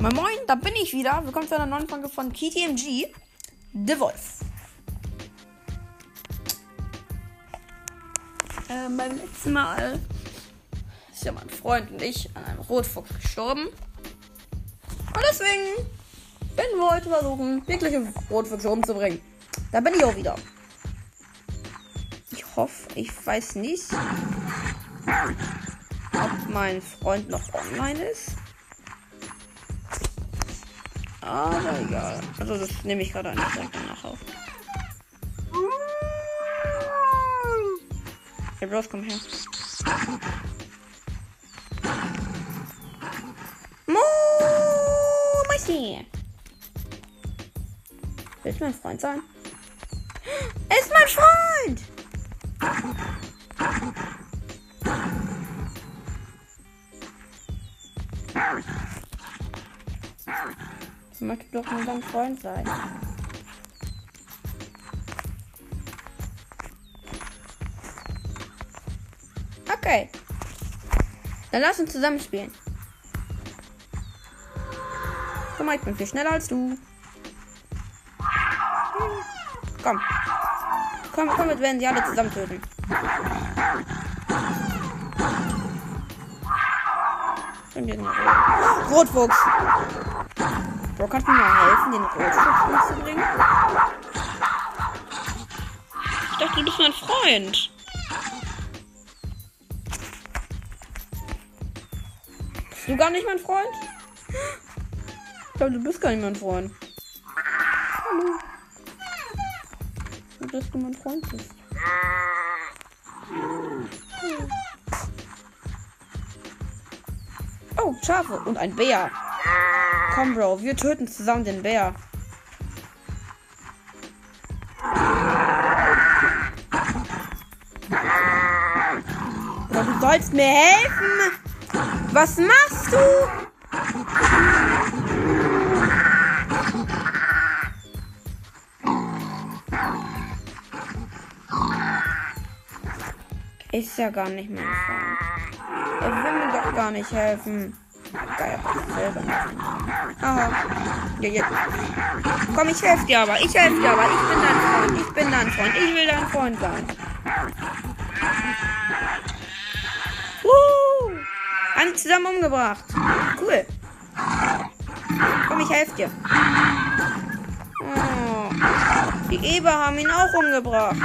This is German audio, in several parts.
Moin Moin, da bin ich wieder. Willkommen zu einer neuen Folge von KTMG, The Wolf. Ähm, beim letzten Mal ist ja mein Freund und ich an einem Rotfuchs gestorben. Und deswegen werden wir heute versuchen, wirkliche Rotfüchse umzubringen. Da bin ich auch wieder. Ich hoffe, ich weiß nicht, ob mein Freund noch online ist. Aber egal. Also das nehme ich gerade einfach danach auf. Hey Bros, komm her. Mo, Meisti. Willst du mein Freund sein? Ist mein Freund! Möchte doch nur dein Freund sein. Okay. Dann lass uns zusammen spielen. Guck mal, ich bin viel schneller als du. Komm. Komm, komm, wir werden sie alle zusammen töten. Rotfuchs. Bro, kannst du mir helfen, den Rotfuchs umzubringen? Ich dachte, du bist mein Freund. Bist du gar nicht mein Freund? Ich glaube, du bist gar nicht mein Freund. Hallo. Und dass du mein Freund bist. Oh, Schafe und ein Bär. Komm, Bro, wir töten zusammen den Bär. Bro, du sollst mir helfen. Was machst du? Ist ja gar nicht mein Freund. Er will mir doch gar nicht helfen. Geil. Aha. Ja, jetzt. Komm, ich helfe dir aber. Ich helfe dir aber. Ich bin dein Freund. Ich bin dein Freund. Ich will dein Freund sein. Uh, alle zusammen umgebracht. Cool. Komm, ich helfe dir. Oh, die Eber haben ihn auch umgebracht.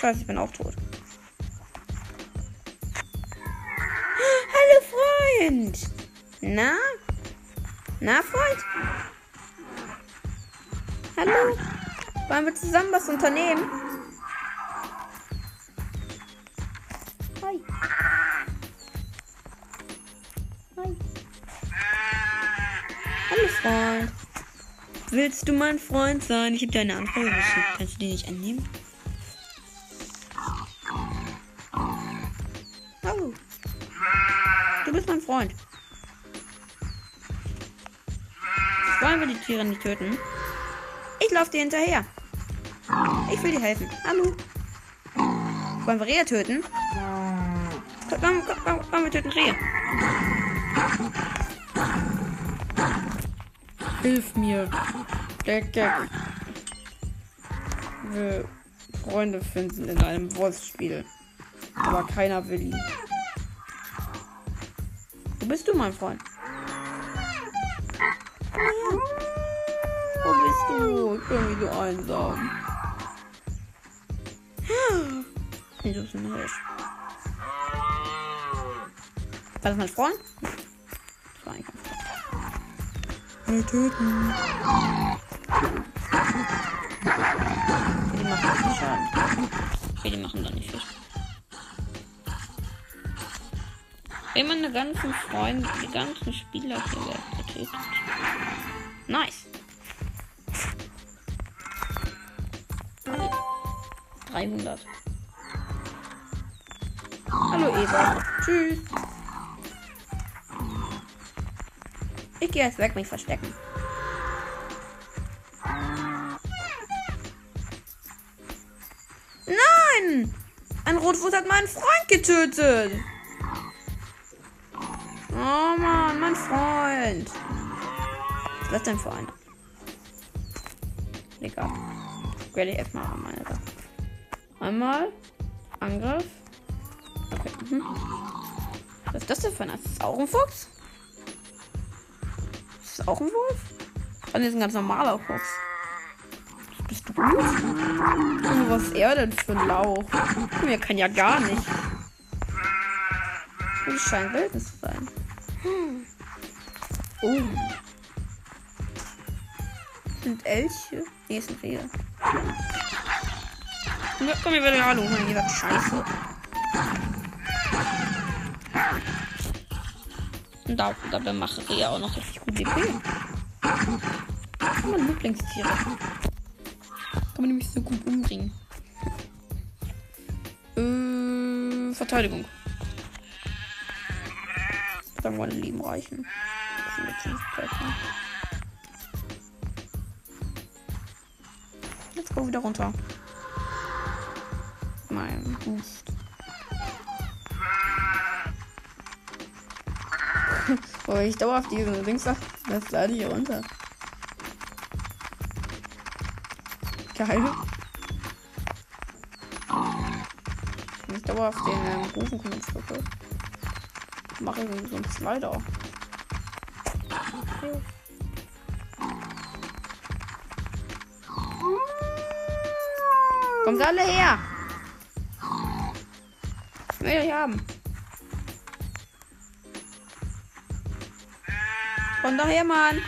Scheiße, ich bin auch tot. Freund. Na? Na, Freund? Hallo? Wollen wir zusammen was unternehmen? Hi. Hi. Hallo Freund. Willst du mein Freund sein? Ich habe dir eine Anfrage geschickt. Kannst du die nicht annehmen? Freund. Wollen wir die Tiere nicht töten? Ich laufe dir hinterher. Ich will dir helfen. Hallo. Wollen wir Rehe töten? Komm, komm, komm, komm wir töten Rehe. Hilf mir. Gag. Wir Freunde finden in einem Wolfsspiel. Aber keiner will ihn. Wo bist du, mein Freund? Wo bist du? Ich bin wie so einsam. Du bist ein Hirsch. Was ist mein Freund? Das war eigentlich mein Freund. Wir töten. Die machen nicht viel Schaden. Okay, die machen dann nicht Schaden. Wenn die ganzen Freunde, die ganzen Spieler hier getötet. Nice. 300. Hallo Eva. Tschüss. Ich gehe jetzt weg, mich verstecken. Nein! Ein Rotfuß hat meinen Freund getötet. Oh Mann, mein Freund. Was ist denn für einer? Werde ich erstmal an meine Sache. Einmal. Angriff. Okay. Mhm. Was ist das denn für ein? Ist das auch ein Fuchs? Ist das auch ein Wolf? Das ist ein ganz normaler Fuchs. Bist du gut? Oh, was ist er denn für ein Lauch? Mir kann ja gar nicht. Das scheint Wildnis zu sein. Oh. Sind Elche? Nee, sind Rehe. Ja, komm, wir werden Hallo, mein gesagt, scheiße. Und da, dabei mache ich auch noch richtig gut DP. Meine Lieblingstiere. Kann man nämlich so gut umbringen. Äh, Verteidigung. Sagen meine lieben Reichen. Jetzt go wieder runter. Mein Boost. oh, ich dauerhaft diesen Dings das lade hier runter. Geil. Ich dauerhaft den ähm, Rufen mache so einen Slider. Okay. Kommt alle her! Ich will euch haben. Kommt doch her, Mann!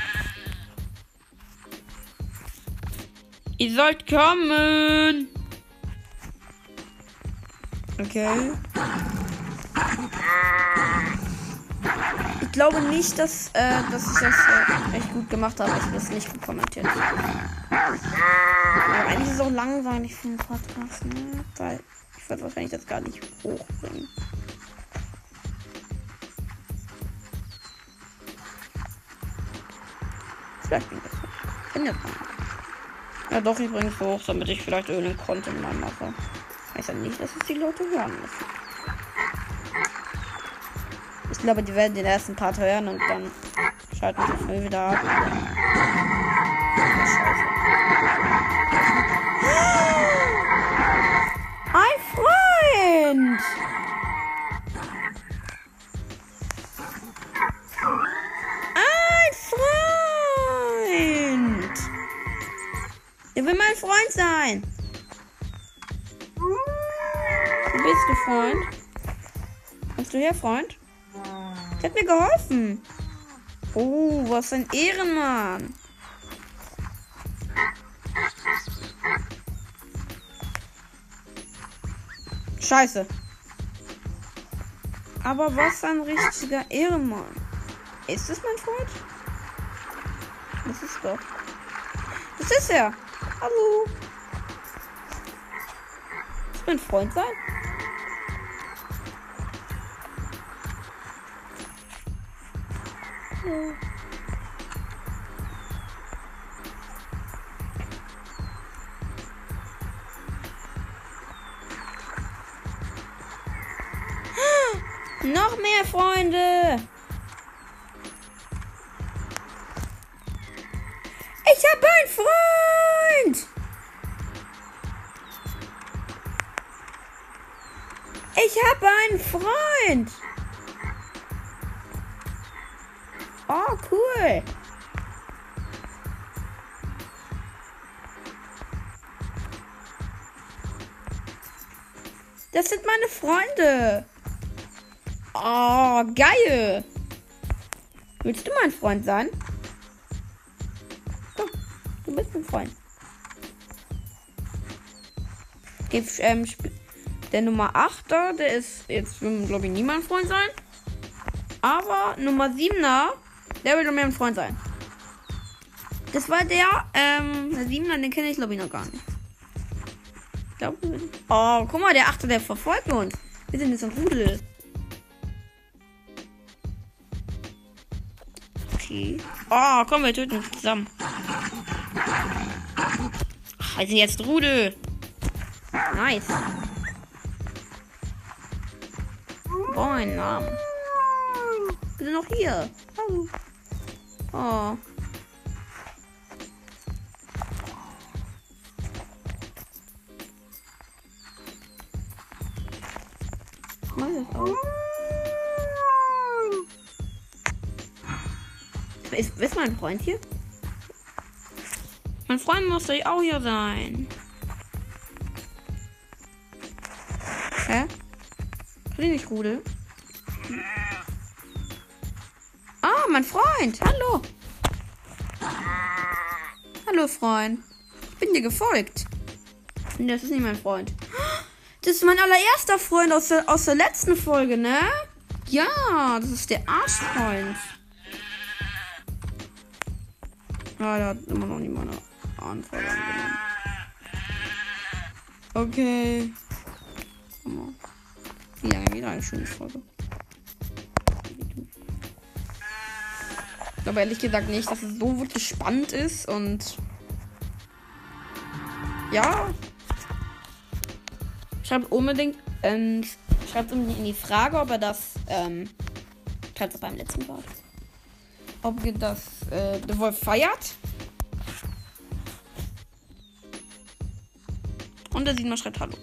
Ihr sollt kommen! Okay. Ich glaube nicht, dass, äh, dass ich das äh, echt gut gemacht habe. Ich habe das nicht gut kommentiert. Aber eigentlich ist es auch langweilig für einen Podcast, ne? Weil ich werde wahrscheinlich das gar nicht hochbringen. Vielleicht bin ich das. Bin ja dran. Ja doch, ich bringe es hoch, damit ich vielleicht irgendeinen Content mal mache. Heißt ja nicht, dass es die Leute hören müssen. Ich glaube, die werden den ersten Part hören und dann schalten sie früh wieder ab. Ein Freund! Ein Freund! Der will mein Freund sein. Wo bist du, Freund? Kommst du her, Freund? Der hat mir geholfen. Oh, was ein Ehrenmann. Scheiße. Aber was ein richtiger Ehrenmann. Ist das mein Freund? Das ist doch. Das ist er. Hallo. Das mein Freund sein? Hallo. Noch mehr Freunde. Ich habe einen Freund. Ich habe einen Freund. Oh, cool. Das sind meine Freunde. Oh, geil. Willst du mein Freund sein? Komm, du bist mein Freund. Okay, ähm, der Nummer 8 da, der ist jetzt, glaube ich, nie mein Freund sein. Aber Nummer 7er, der will mir ein Freund sein. Das war der, ähm, der 7er, den kenne ich, glaube ich, noch gar nicht. Ich glaube, oh, guck mal, der 8er, der verfolgt uns. Wir sind jetzt ein Rudel. Okay. Oh, komm, wir töten uns zusammen. Ach, wir sind jetzt Rudel. Nice. Moin, Namen. Wir sind noch hier. Oh. Oh. Mach das auch. Ist, ist mein Freund hier? Mein Freund muss doch auch hier sein. Hä? Kann ich nicht Rudel? Mein Freund. Hallo. Hallo, Freund. Ich bin dir gefolgt. Das ist nicht mein Freund. Das ist mein allererster Freund aus der, aus der letzten Folge, ne? Ja, das ist der Arschfreund. Ah, der hat immer noch nicht meine Anfrage angenommen. Okay. Wie lange wieder eine schöne Folge. Aber ehrlich gesagt nicht, dass es so wirklich spannend ist und ja. Schreibt unbedingt, ähm, schreibt unbedingt in die Frage, ob er das, ähm, schreibt es beim letzten Wort. Ob ihr das, äh, The Wolf feiert. Und der Siebenmal schreibt Hallo.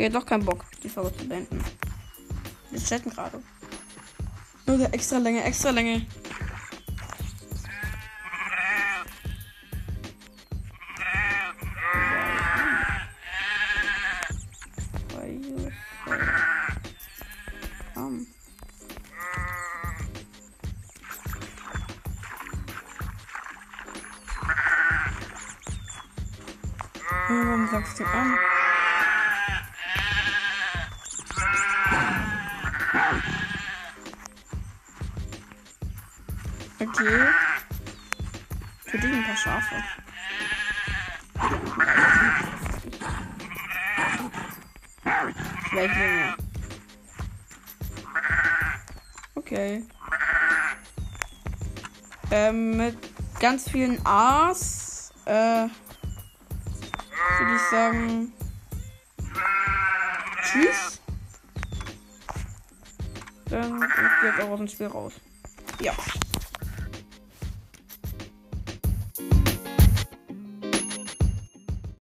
Okay, doch kein Bock, die Folge zu beenden. Wir chatten gerade. Nur extra Länge, extra Länge. Warum sagst du an? Okay. Für dich ein paar Schafe. Vielleicht länger. Okay. Ähm, mit ganz vielen A's, äh, würde ich sagen, tschüss. Dann jetzt auch aus dem Spiel raus. Ja.